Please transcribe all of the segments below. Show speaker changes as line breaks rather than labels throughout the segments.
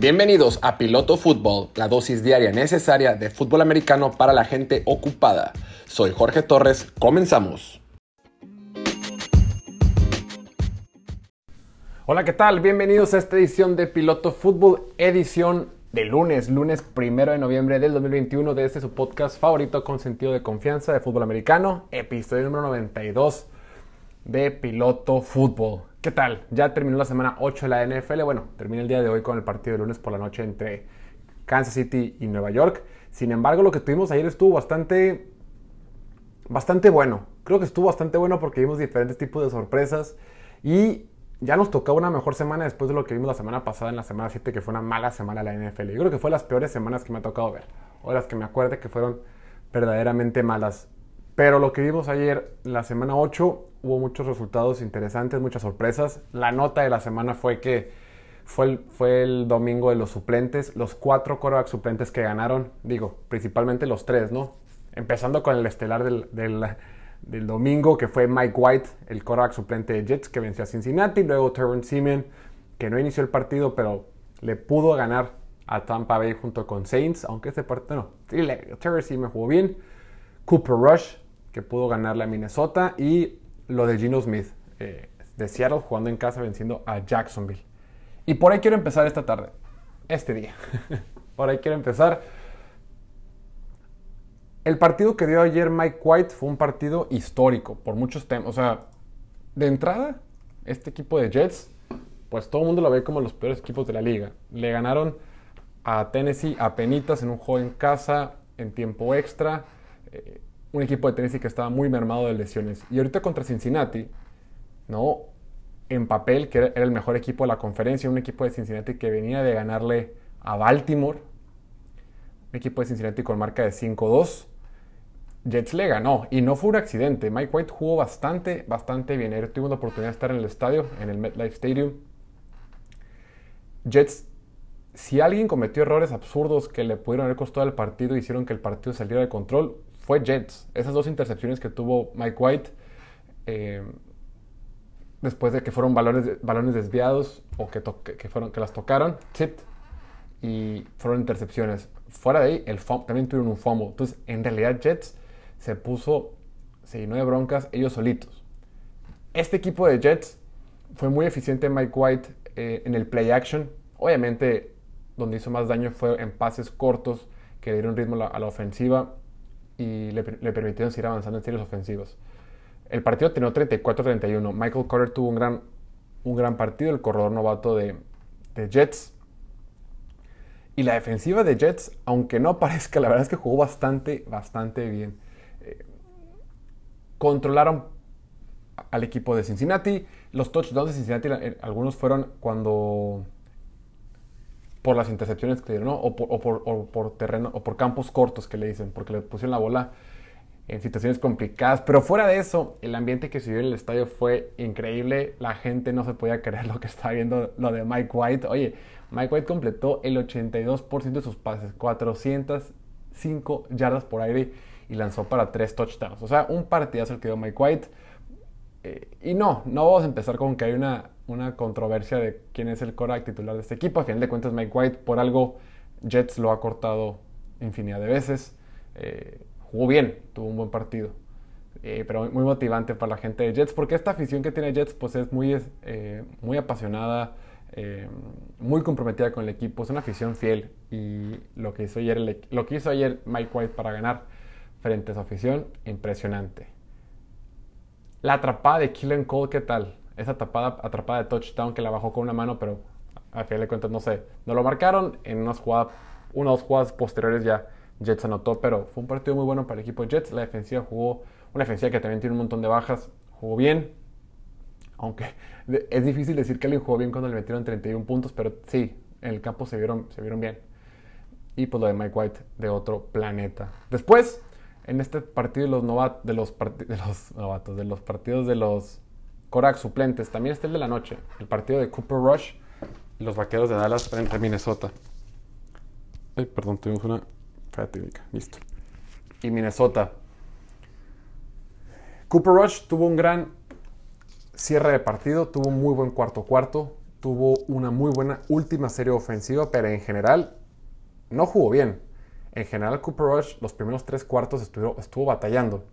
Bienvenidos a Piloto Fútbol, la dosis diaria necesaria de fútbol americano para la gente ocupada. Soy Jorge Torres, comenzamos. Hola, ¿qué tal? Bienvenidos a esta edición de Piloto Fútbol, edición de lunes, lunes primero de noviembre del 2021 de este su podcast favorito con sentido de confianza de fútbol americano, episodio número 92 de Piloto Fútbol. ¿Qué tal? Ya terminó la semana 8 de la NFL. Bueno, termina el día de hoy con el partido de lunes por la noche entre Kansas City y Nueva York. Sin embargo, lo que tuvimos ayer estuvo bastante, bastante bueno. Creo que estuvo bastante bueno porque vimos diferentes tipos de sorpresas y ya nos tocó una mejor semana después de lo que vimos la semana pasada en la semana 7, que fue una mala semana la NFL. Yo creo que fue las peores semanas que me ha tocado ver, o las que me acuerde que fueron verdaderamente malas. Pero lo que vimos ayer, la semana 8, hubo muchos resultados interesantes, muchas sorpresas. La nota de la semana fue que fue el, fue el domingo de los suplentes, los cuatro corebacks suplentes que ganaron, digo, principalmente los tres, ¿no? Empezando con el estelar del, del, domingo, que fue Mike White, el coreback suplente de Jets, que venció a Cincinnati. Luego Terrence Seaman, que no inició el partido, pero le pudo ganar a Tampa Bay junto con Saints, aunque ese partido no. Terrence Seaman jugó bien. Cooper Rush, que pudo ganarle a Minnesota, y lo de Gino Smith eh, de Seattle jugando en casa venciendo a Jacksonville. Y por ahí quiero empezar esta tarde, este día. por ahí quiero empezar. El partido que dio ayer Mike White fue un partido histórico por muchos temas. O sea, de entrada, este equipo de Jets, pues todo el mundo lo ve como los peores equipos de la liga. Le ganaron a Tennessee a penitas en un juego en casa, en tiempo extra. Eh, un equipo de Tennessee que estaba muy mermado de lesiones. Y ahorita contra Cincinnati, ¿no? En papel, que era el mejor equipo de la conferencia, un equipo de Cincinnati que venía de ganarle a Baltimore, un equipo de Cincinnati con marca de 5-2. Jets le ganó y no fue un accidente. Mike White jugó bastante, bastante bien. Ayer tuvo la oportunidad de estar en el estadio, en el MetLife Stadium. Jets, si alguien cometió errores absurdos que le pudieron haber costado el partido hicieron que el partido saliera de control, fue Jets. Esas dos intercepciones que tuvo Mike White, eh, después de que fueron balones, balones desviados o que, que, fueron, que las tocaron, tipped, y fueron intercepciones. Fuera de ahí, el también tuvieron un fumble. Entonces, en realidad, Jets se puso, se llenó de broncas ellos solitos. Este equipo de Jets fue muy eficiente Mike White eh, en el play action. Obviamente, donde hizo más daño fue en pases cortos que dieron ritmo a la ofensiva y le, permitieron seguir avanzando en series ofensivos. El partido terminó 34-31. Michael Carter tuvo un gran, un gran partido, el corredor novato de, Jets. Y la defensiva de Jets, aunque no parezca, la verdad es que jugó bastante, bastante bien. Eh, controlaron al equipo de Cincinnati. Los touchdowns de Cincinnati, eh, algunos fueron cuando por las intercepciones que dieron, ¿no? o, por, terreno, o por campos cortos que le dicen, porque le pusieron la bola en situaciones complicadas. Pero fuera de eso, el ambiente que se vio en el estadio fue increíble. La gente no se podía creer lo que estaba viendo, lo de Mike White. Oye, Mike White completó el 82% de sus pases, 405 yardas por aire y lanzó para 3 touchdowns. O sea, un partidazo el que dio Mike White. Eh, y no, no vamos a empezar con que hay una una controversia de quién es el coreback titular de este equipo. A final de cuentas, Mike White, por algo, Jets lo ha cortado infinidad de veces. Eh, jugó bien, tuvo un buen partido. Eh, pero muy motivante para la gente de Jets, porque esta afición que tiene Jets pues es muy, eh, muy apasionada, muy comprometida con el equipo, es una afición fiel y lo que, hizo ayer, lo que hizo ayer Mike White para ganar frente a su afición, impresionante. La atrapada de Killen Cole, ¿qué tal? Esa tapada, atrapada de touchdown que la bajó con una mano, pero a final de cuentas no sé, no lo marcaron. En unas jugadas, una o dos jugadas posteriores ya Jets anotó, pero fue un partido muy bueno para el equipo de Jets. La defensiva jugó, una defensiva que también tiene un montón de bajas, jugó bien. Aunque es difícil decir que alguien jugó bien cuando le metieron 31 puntos, pero sí, en el campo se vieron, se vieron bien. Y pues lo de Mike White de otro planeta. Después, en este partido de los, novatos, de los, de los novatos, de los partidos de los Korak suplentes. También está el de la noche. El partido de Cooper Rush los vaqueros de Dallas frente a Minnesota. Ay, perdón, tuvimos una fatídica. Listo. Y Minnesota. Cooper Rush tuvo un gran cierre de partido, tuvo un muy buen cuarto cuarto. tuvo una muy buena última serie ofensiva, pero en general no jugó bien. En general, Cooper Rush los primeros tres cuartos estuvo, estuvo batallando.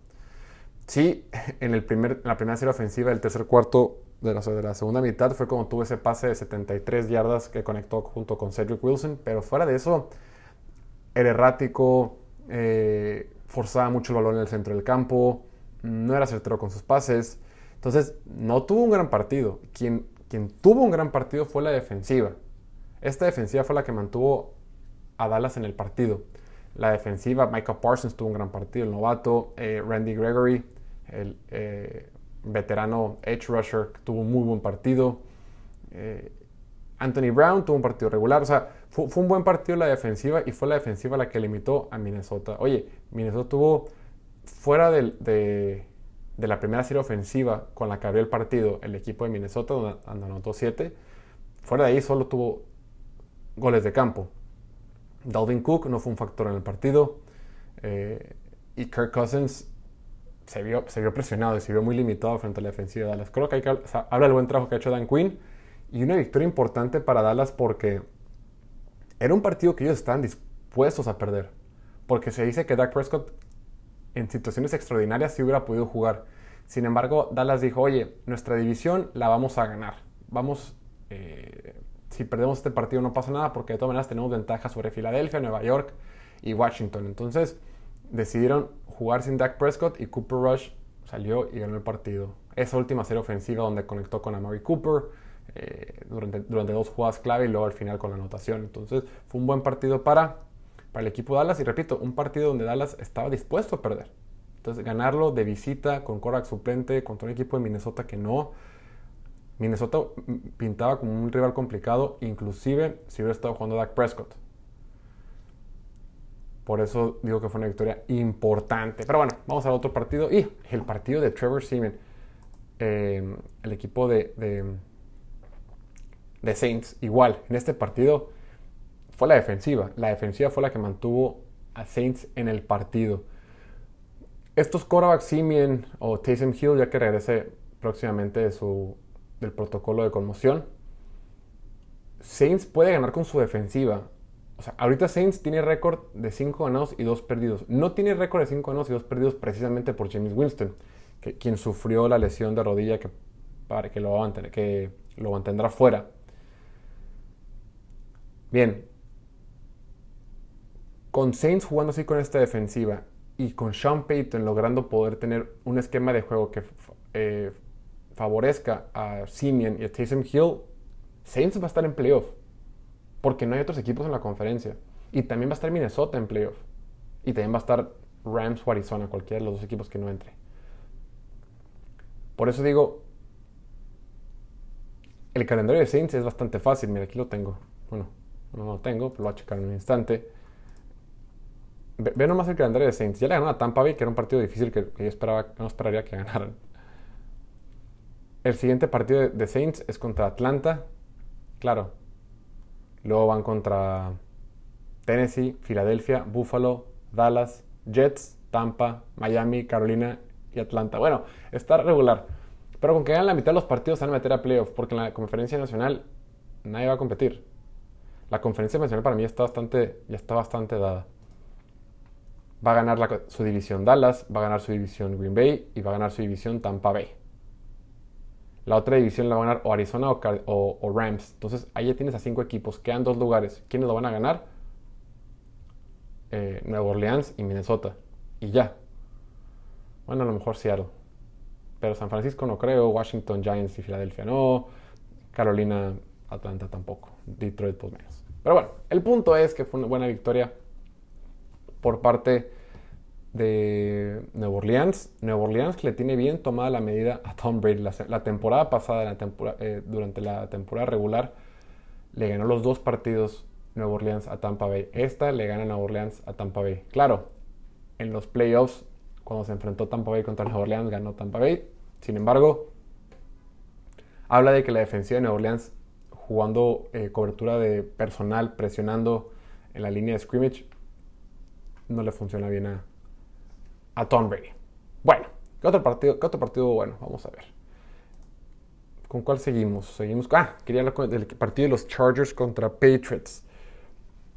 Sí, en, el primer, la primera serie ofensiva del tercer cuarto de la, segunda mitad fue como tuvo ese pase de 73 yardas que conectó junto con Cedric Wilson, pero fuera de eso, era errático, eh, forzaba mucho el balón en el centro del campo, no era certero con sus pases. Entonces, no tuvo un gran partido. Quien, quien tuvo un gran partido fue la defensiva. Esta defensiva fue la que mantuvo a Dallas en el partido. La defensiva, Michael Parsons tuvo un gran partido, el novato, eh, Randy Gregory, el eh, veterano edge rusher, tuvo un muy buen partido. Eh, Anthony Brown tuvo un partido regular, o sea, fue, un buen partido la defensiva y fue la defensiva la que limitó a Minnesota. Oye, Minnesota tuvo fuera de, la primera serie ofensiva con la que abrió el partido el equipo de Minnesota, donde anotó 7, fuera de ahí solo tuvo goles de campo. Dalvin Cook no fue un factor en el partido eh, y Kirk Cousins se vio, se vio presionado y se vio muy limitado frente a la defensiva de Dallas. Creo que, hay que habla del buen trabajo que ha hecho Dan Quinn y una victoria importante para Dallas porque era un partido que ellos estaban dispuestos a perder. Porque se dice que Dak Prescott en situaciones extraordinarias sí hubiera podido jugar. Sin embargo, Dallas dijo, oye, nuestra división la vamos a ganar. Vamos, eh, si perdemos este partido no pasa nada porque de todas maneras tenemos ventaja sobre Filadelfia, Nueva York y Washington. Entonces decidieron jugar sin Dak Prescott y Cooper Rush salió y ganó el partido. Esa última serie ofensiva donde conectó con Amari Cooper eh, durante, durante dos jugadas clave y luego al final con la anotación. Entonces fue un buen partido para para el equipo de Dallas. Y repito, un partido donde Dallas estaba dispuesto a perder. Entonces, ganarlo de visita con Korak suplente contra un equipo de Minnesota que no. Minnesota pintaba como un rival complicado, inclusive si hubiera estado jugando Dak Prescott. Por eso digo que fue una victoria importante. Pero bueno, vamos al otro partido. Y el partido de Trevor Seaman. Eh, el equipo de, de, Saints. Igual, en este partido fue la defensiva. La defensiva fue la que mantuvo a Saints en el partido. Estos quarterbacks Simeon o Taysom Hill, ya que regrese próximamente de su, del protocolo de conmoción, Saints puede ganar con su defensiva. O sea, ahorita Saints tiene récord de 5 ganados y 2 perdidos. No tiene récord de 5 ganados y 2 perdidos precisamente por James Winston, que, quien sufrió la lesión de rodilla que, para, que, lo, que lo mantendrá fuera. Bien, con Saints jugando así con esta defensiva y con Sean Payton logrando poder tener un esquema de juego que eh, favorezca a Simeon y a Taysom Hill, Saints va a estar en playoff. Porque no hay otros equipos en la conferencia. Y también va a estar Minnesota en playoff. Y también va a estar Rams o Arizona, cualquiera de los dos equipos que no entre. Por eso digo, el calendario de Saints es bastante fácil. Mira, aquí lo tengo. Bueno, no lo tengo, pero lo voy a checar en un instante. Ve, nomás el calendario de Saints. Ya le ganó a Tampa Bay, que era un partido difícil que, yo esperaba, no esperaría que ganaran. El siguiente partido de, Saints es contra Atlanta. Claro. Luego van contra Tennessee, Filadelfia, Buffalo, Dallas, Jets, Tampa, Miami, Carolina y Atlanta. Bueno, está regular. Pero con que ganen la mitad de los partidos van a meter a playoff, porque en la conferencia nacional nadie va a competir. La conferencia nacional para mí está bastante, ya está bastante dada va a ganar su división Dallas, va a ganar su división Green Bay y va a ganar su división Tampa Bay. La otra división la va a ganar o Arizona o, Rams. Entonces ahí ya tienes a cinco equipos. Quedan dos lugares. ¿Quiénes lo van a ganar? Eh, Nueva Orleans y Minnesota. Y ya. Bueno, a lo mejor Seattle. Pero San Francisco no creo. Washington Giants y Filadelfia no. Carolina, Atlanta tampoco. Detroit pues menos. Pero bueno, el punto es que fue una buena victoria por parte de Nueva Orleans. Nueva Orleans le tiene bien tomada la medida a Tom Brady. La, temporada pasada, eh, durante la temporada regular, le ganó los dos partidos Nueva Orleans a Tampa Bay. Esta le gana Nueva Orleans a Tampa Bay. Claro, en los playoffs, cuando se enfrentó Tampa Bay contra Nueva Orleans, ganó Tampa Bay. Sin embargo, habla de que la defensiva de Nueva Orleans, jugando eh, cobertura de personal, presionando en la línea de scrimmage, no le funciona bien a, a Tom Brady. Bueno, ¿qué otro partido? ¿Qué otro partido? Bueno, vamos a ver. ¿Con cuál seguimos? Seguimos. Ah, quería hablar del partido de los Chargers contra Patriots.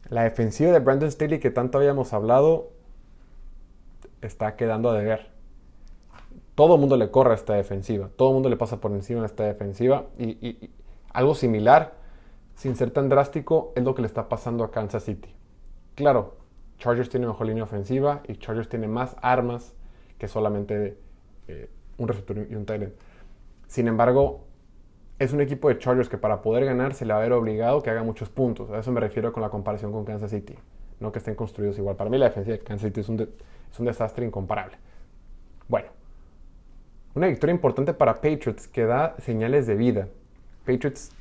La defensiva de Brandon Staley que tanto habíamos hablado está quedando a deber. Todo el mundo le corre a esta defensiva. Todo el mundo le pasa por encima de esta defensiva. Y, algo similar, sin ser tan drástico, es lo que le está pasando a Kansas City. Claro, Chargers tiene mejor línea ofensiva y Chargers tiene más armas que solamente eh, un receptor y un tight Sin embargo, es un equipo de Chargers que para poder ganar se le va a ver obligado que haga muchos puntos. A eso me refiero con la comparación con Kansas City. No que estén construidos igual. Para mí la defensa de Kansas City es un desastre incomparable. Bueno, una victoria importante para Patriots que da señales de vida. Patriots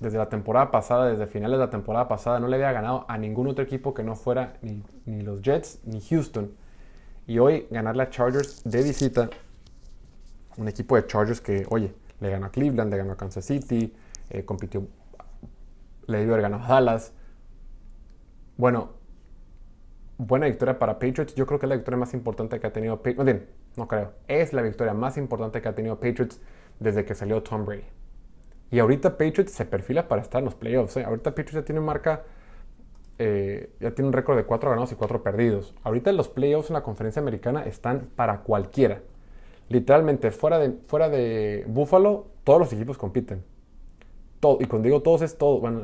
desde la temporada pasada, desde finales de la temporada pasada, no le había ganado a ningún otro equipo que no fuera ni, los Jets ni Houston. Y hoy ganarle a Chargers de visita, un equipo de Chargers que, oye, le ganó a Cleveland, le ganó a Kansas City, eh, compitió, le dio el ganó a Dallas. Bueno, buena victoria para Patriots. Yo creo que es la victoria más importante que ha tenido Patriots. No, no creo. Es la victoria más importante que ha tenido Patriots desde que salió Tom Brady. Y ahorita Patriots se perfila para estar en los playoffs. ¿eh? Ahorita Patriots ya tiene marca, eh, ya tiene un récord de 4 ganados y 4 perdidos. Ahorita los playoffs en la conferencia americana están para cualquiera literalmente fuera de, fuera de Buffalo, todos los equipos compiten. Todo, y cuando digo todos es todo, bueno,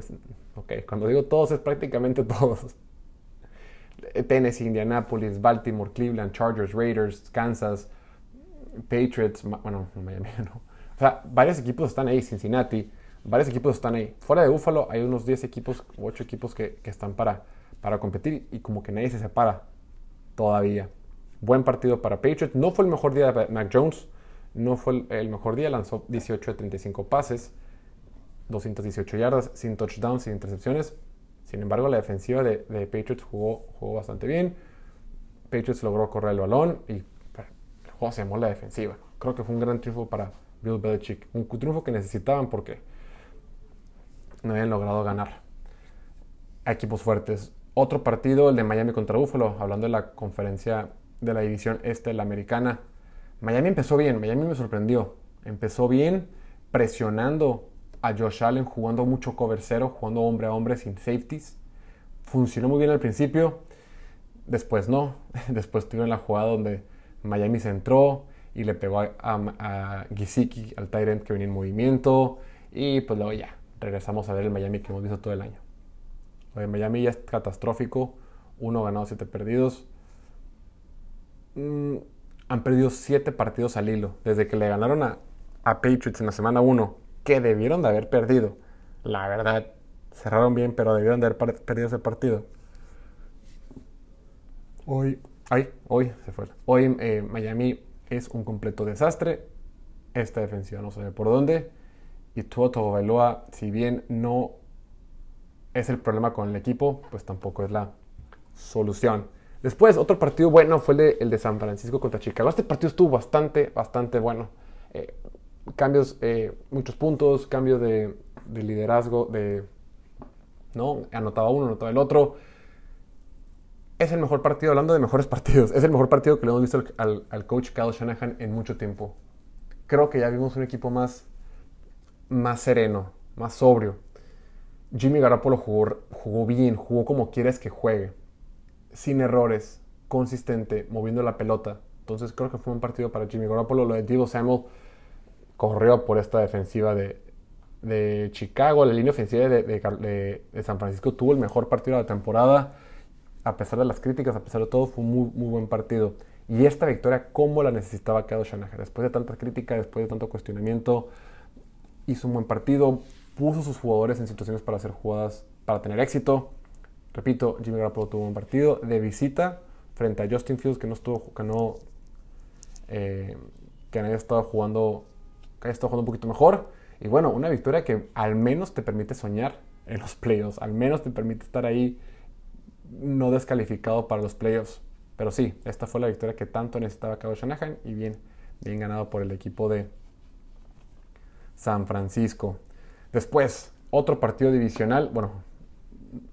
ok, cuando digo todos es prácticamente todos. Tennessee, Indianapolis, Baltimore, Cleveland, Chargers, Raiders, Kansas, Patriots, bueno, Miami no. O sea, varios equipos están ahí, Cincinnati, varios equipos están ahí. Fuera de Buffalo hay unos 10 equipos, 8 equipos que, que están para, para competir y como que nadie se separa todavía. Buen partido para Patriots. No fue el mejor día de Mac Jones. No fue el mejor día. Lanzó 18 de 35 pases. 218 yardas, sin touchdowns, sin intercepciones. Sin embargo, la defensiva de, Patriots jugó, jugó, bastante bien. Patriots logró correr el balón y el juego se llamó la defensiva. Creo que fue un gran triunfo para Bill Belichick. Un triunfo que necesitaban porque no habían logrado ganar equipos fuertes. Otro partido, el de Miami contra Buffalo, hablando de la conferencia de la división este, la americana. Miami empezó bien, Miami me sorprendió. Empezó bien presionando a Josh Allen, jugando mucho cover cero, jugando hombre a hombre sin safeties. Funcionó muy bien al principio, después no. Después tuvieron la jugada donde Miami se entró y le pegó a, a, al Tyrant que venía en movimiento. Y pues luego ya, regresamos a ver el Miami que hemos visto todo el año. Lo Miami ya es catastrófico. Uno ganado, siete perdidos. Mm, han perdido siete partidos al hilo. Desde que le ganaron a, Patriots en la semana 1, que debieron de haber perdido. La verdad, cerraron bien, pero debieron de haber perdido ese partido. Hoy, ay, hoy se fue. Hoy eh, Miami es un completo desastre. Esta defensiva no sabe por dónde. Y Tuoto Bailoa, si bien no es el problema con el equipo, pues tampoco es la solución. Después, otro partido bueno fue el de, San Francisco contra Chicago. Este partido estuvo bastante, bastante bueno. Eh, cambios, eh, muchos puntos, cambio de, liderazgo, de, ¿no? Anotaba uno, anotaba el otro. Es el mejor partido, hablando de mejores partidos, es el mejor partido que le hemos visto al, coach Kyle Shanahan en mucho tiempo. Creo que ya vimos un equipo más, más sereno, más sobrio. Jimmy Garoppolo jugó, jugó bien, jugó como quieres que juegue sin errores, consistente, moviendo la pelota. Entonces creo que fue un partido para Jimmy Garoppolo. Lo de Divo Samuel corrió por esta defensiva de, Chicago. La línea ofensiva de, San Francisco tuvo el mejor partido de la temporada. A pesar de las críticas, a pesar de todo, fue un muy, muy buen partido. Y esta victoria, ¿cómo la necesitaba Kyle Shanahan? Después de tanta crítica, después de tanto cuestionamiento, hizo un buen partido, puso a sus jugadores en situaciones para hacer jugadas, para tener éxito. Repito, Jimmy Garoppolo tuvo un partido de visita frente a Justin Fields que no estuvo, que no, eh, que haya estado jugando, que haya estado jugando un poquito mejor. Y bueno, una victoria que al menos te permite soñar en los playoffs, al menos te permite estar ahí no descalificado para los playoffs. Pero sí, esta fue la victoria que tanto necesitaba Cabo Shanahan y bien, bien ganado por el equipo de San Francisco. Después, otro partido divisional, bueno,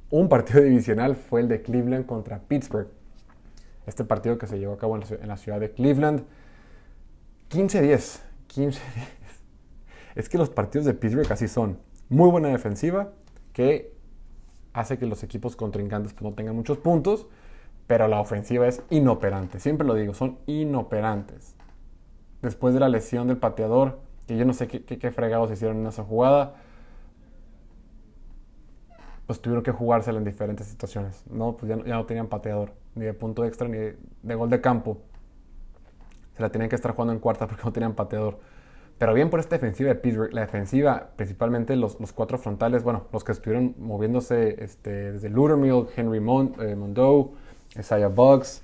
un partido divisional fue el de Cleveland contra Pittsburgh. Este partido que se llevó a cabo en la ciudad de Cleveland. 15-10. 15-10. Es que los partidos de Pittsburgh así son. Muy buena defensiva que hace que los equipos contrincantes pues, no tengan muchos puntos, pero la ofensiva es inoperante. Siempre lo digo, son inoperantes. Después de la lesión del pateador, que yo no sé qué, qué, fregados hicieron en esa jugada, pues tuvieron que jugársela en diferentes situaciones. No, pues ya, no tenían pateador, ni de punto extra, ni de, gol de campo. Se la tenían que estar jugando en cuarta porque no tenían pateador. Pero bien por esta defensiva de Pittsburgh, la defensiva, principalmente los, los cuatro frontales, bueno, los que estuvieron moviéndose este, desde Ludermill, Henry Mond, eh, Mondoe, Isaiah Bugs,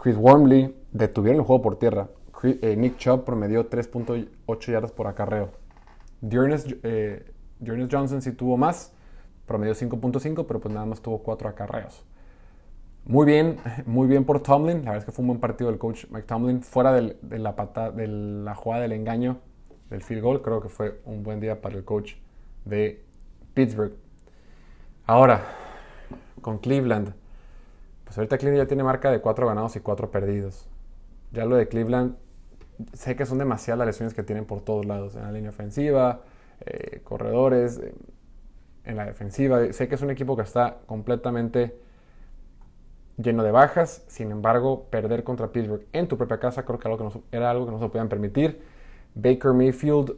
Chris Wormley, detuvieron el juego por tierra. Eh, Nick Chubb promedió 3.8 yardas por acarreo. Eh, Dearness, Johnson sí tuvo más, promedió 5.5, pero pues nada más tuvo 4 acarreos. Muy bien, muy bien por Tomlin. La verdad es que fue un buen partido del coach Mike Tomlin. Fuera de, la pata, de la jugada del engaño del field goal, creo que fue un buen día para el coach de Pittsburgh. Ahora, con Cleveland. Pues ahorita Cleveland ya tiene marca de 4 ganados y 4 perdidos. Ya lo de Cleveland, sé que son demasiadas las lesiones que tienen por todos lados. En la línea ofensiva, eh, corredores, eh, en la defensiva. Sé que es un equipo que está completamente lleno de bajas. Sin embargo, perder contra Pittsburgh en tu propia casa creo que era algo que no se podían permitir. Baker Mayfield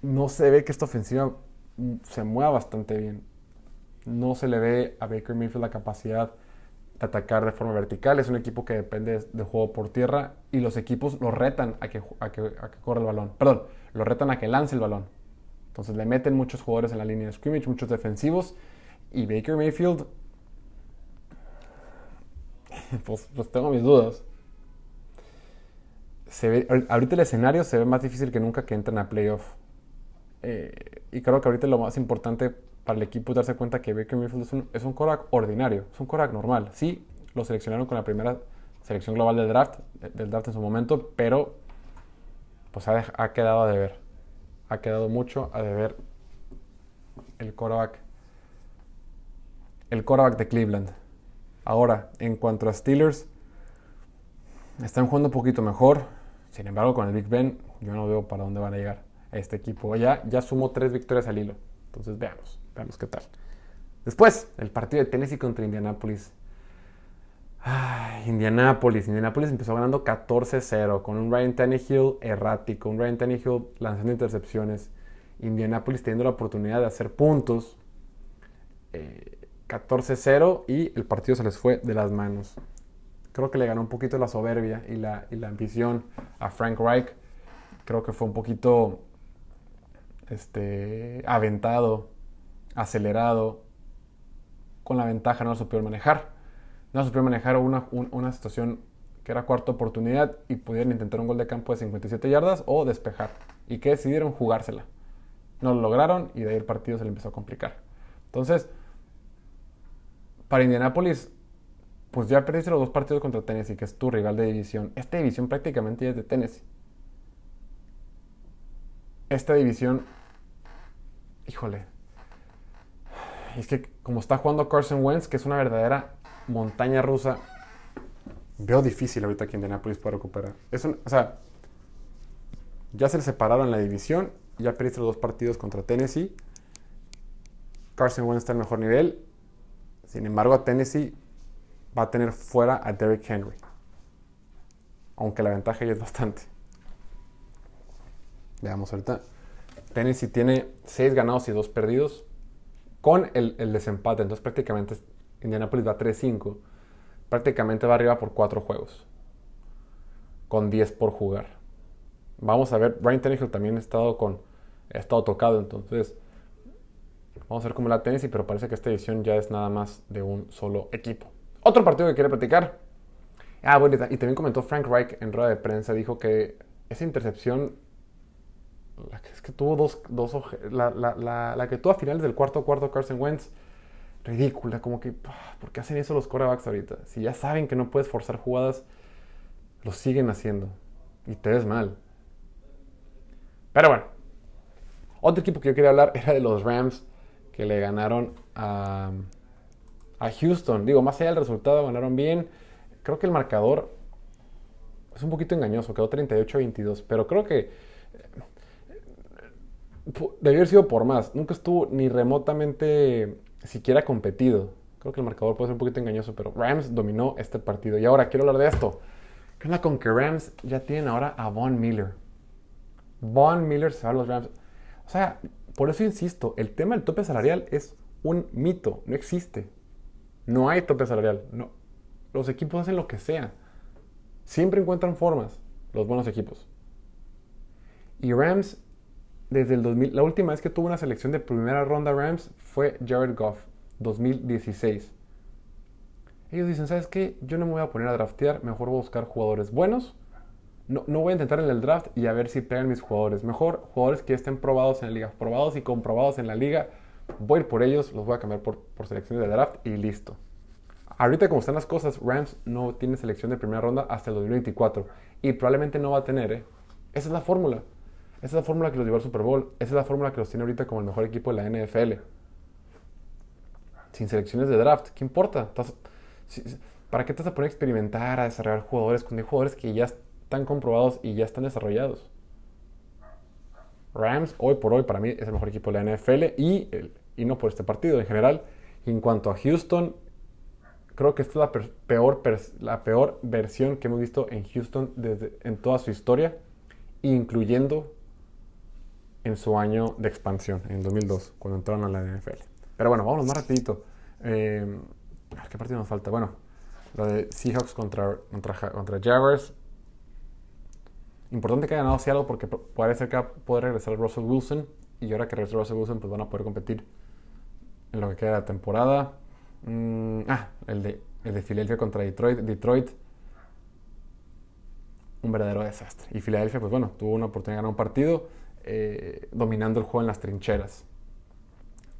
no se ve que esta ofensiva se mueva bastante bien. No se le ve a Baker Mayfield la capacidad de atacar de forma vertical. Es un equipo que depende de juego por tierra y los equipos lo retan a que, a que, a que corra el balón. Perdón, lo retan a que lance el balón. Entonces le meten muchos jugadores en la línea de scrimmage, muchos defensivos. Y Baker Mayfield, pues, pues, tengo mis dudas. Se ve, ahorita el escenario se ve más difícil que nunca que entren a playoff. Eh, y creo que ahorita lo más importante para el equipo es darse cuenta que Baker Mayfield es un, es ordinario, es un Korak normal. Sí, lo seleccionaron con la primera selección global del draft, del draft en su momento, pero pues ha, ha quedado a deber ha quedado mucho a deber el quarterback, el quarterback de Cleveland. Ahora, en cuanto a Steelers, están jugando un poquito mejor. Sin embargo, con el Big Ben, yo no veo para dónde van a llegar a este equipo. Ya, ya sumó tres victorias al hilo. Entonces, veamos, veamos qué tal. Después, el partido de Tennessee contra Indianapolis. Indianapolis. Indianapolis empezó ganando 14-0 con un Ryan Tannehill errático, un Ryan Tannehill lanzando intercepciones. Indianapolis teniendo la oportunidad de hacer puntos. 14-0 eh, y el partido se les fue de las manos. Creo que le ganó un poquito la soberbia y la, y la ambición a Frank Reich. Creo que fue un poquito este, aventado, acelerado. Con la ventaja no lo supieron manejar no supieron manejar una, una situación que era cuarta oportunidad y pudieron intentar un gol de campo de 57 yardas o despejar. Y que decidieron jugársela. No lo lograron y de ahí el partido se le empezó a complicar. Entonces, para Indianapolis, pues ya perdiste los dos partidos contra Tennessee, que es tu rival de división. Esta división prácticamente es de Tennessee. Esta división, híjole, es que como está jugando Carson Wentz, que es una verdadera montaña rusa, veo difícil ahorita que Indianapolis pueda recuperar. Es o sea, ya se le separaron la división, ya perdiste los dos partidos contra Tennessee. Carson Wentz está en mejor nivel. Sin embargo, Tennessee va a tener fuera a Derrick Henry. Aunque la ventaja ya es bastante. Veamos ahorita. Tennessee tiene 6 ganados y 2 perdidos con el, el desempate. Entonces prácticamente Indianapolis va 3-5, prácticamente va arriba por 4 juegos, con 10 por jugar. Vamos a ver, Brian Tannehill también ha estado, con, ha estado tocado, entonces vamos a ver cómo la Tennessee, pero parece que esta edición ya es nada más de un solo equipo. Otro partido que quiere platicar. Ah, bueno, y también comentó Frank Reich en rueda de prensa, dijo que esa intercepción la que es que tuvo dos, dos la, la, la, que tuvo a finales del cuarto cuarto Carson Wentz ridícula, como que, ¿por qué hacen eso los corebacks ahorita? Si ya saben que no puedes forzar jugadas, lo siguen haciendo y te ves mal. Pero bueno, otro equipo que yo quería hablar era de los Rams que le ganaron a, a Houston. Digo, más allá del resultado, ganaron bien. Creo que el marcador es un poquito engañoso, quedó 38-22, pero creo que debió haber sido por más. Nunca estuvo ni remotamente siquiera competido. Creo que el marcador puede ser un poquito engañoso, pero Rams dominó este partido. Y ahora quiero hablar de esto. ¿Qué onda con que Rams ya tienen ahora a Von Miller? Von Miller se va a los Rams. O sea, por eso insisto, el tema del tope salarial es un mito, no existe. No hay tope salarial. No. Los equipos hacen lo que sea. Siempre encuentran formas, los buenos equipos. Y Rams, desde el 2000, la última vez que tuvo una selección de primera ronda Rams fue Jared Goff, 2016. Ellos dicen, ¿sabes qué? Yo no me voy a poner a draftear, mejor voy a buscar jugadores buenos. No, no voy a intentar en el draft y a ver si pegan mis jugadores. Mejor jugadores que estén probados en la liga, probados y comprobados en la liga. Voy a ir por ellos, los voy a cambiar por, selecciones de draft y listo. Ahorita como están las cosas, Rams no tiene selección de primera ronda hasta el 2024 y probablemente no va a tener, ¿eh? Esa es la fórmula. Esa es la fórmula que los llevó al Super Bowl. Esa es la fórmula que los tiene ahorita como el mejor equipo de la NFL. Sin selecciones de draft, ¿qué importa? ¿Para qué te vas a poner a experimentar, a desarrollar jugadores con jugadores que ya están comprobados y ya están desarrollados? Rams, hoy por hoy, para mí es el mejor equipo de la NFL y, y no por este partido en general. En cuanto a Houston, creo que esta es la peor, la peor versión que hemos visto en Houston desde, en toda su historia, incluyendo en su año de expansión, en 2002, cuando entraron a la NFL. Pero bueno, vamos más rapidito. Eh, ¿Qué partido nos falta? Bueno, lo de Seahawks contra, contra, contra Jaguars. Importante que haya ganado Seattle porque ser que puede regresar Russell Wilson. Y ahora que regresa Russell Wilson, pues van a poder competir lo que queda de temporada. Mm, ah, el de, el de Filadelfia contra Detroit. Detroit, un verdadero desastre. Y Filadelfia, pues bueno, tuvo una oportunidad de ganar un partido eh, dominando el juego en las trincheras.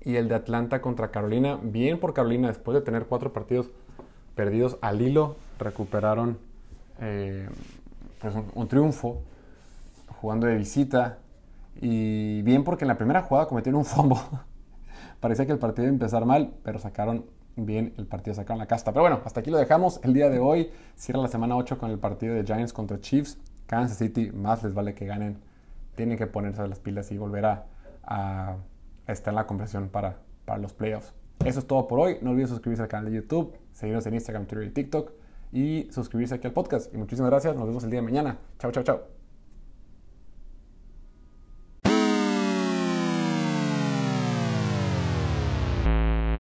Y el de Atlanta contra Carolina, bien por Carolina, después de tener cuatro partidos perdidos al hilo, recuperaron eh, pues un, triunfo jugando de visita. Y bien porque en la primera jugada cometieron un fombo. Parecía que el partido iba a empezar mal, pero sacaron bien el partido sacaron la casta. Pero bueno, hasta aquí lo dejamos. El día de hoy cierra la semana 8 con el partido de Giants contra Chiefs. Kansas City, más les vale que ganen. Tienen que ponerse las pilas y volver a, estar en la conversación para, para los playoffs. Eso es todo por hoy. No olviden suscribirse al canal de YouTube, seguirnos en Instagram, Twitter y TikTok y suscribirse aquí al podcast. Y muchísimas gracias. Nos vemos el día de mañana. Chao, chao, chao.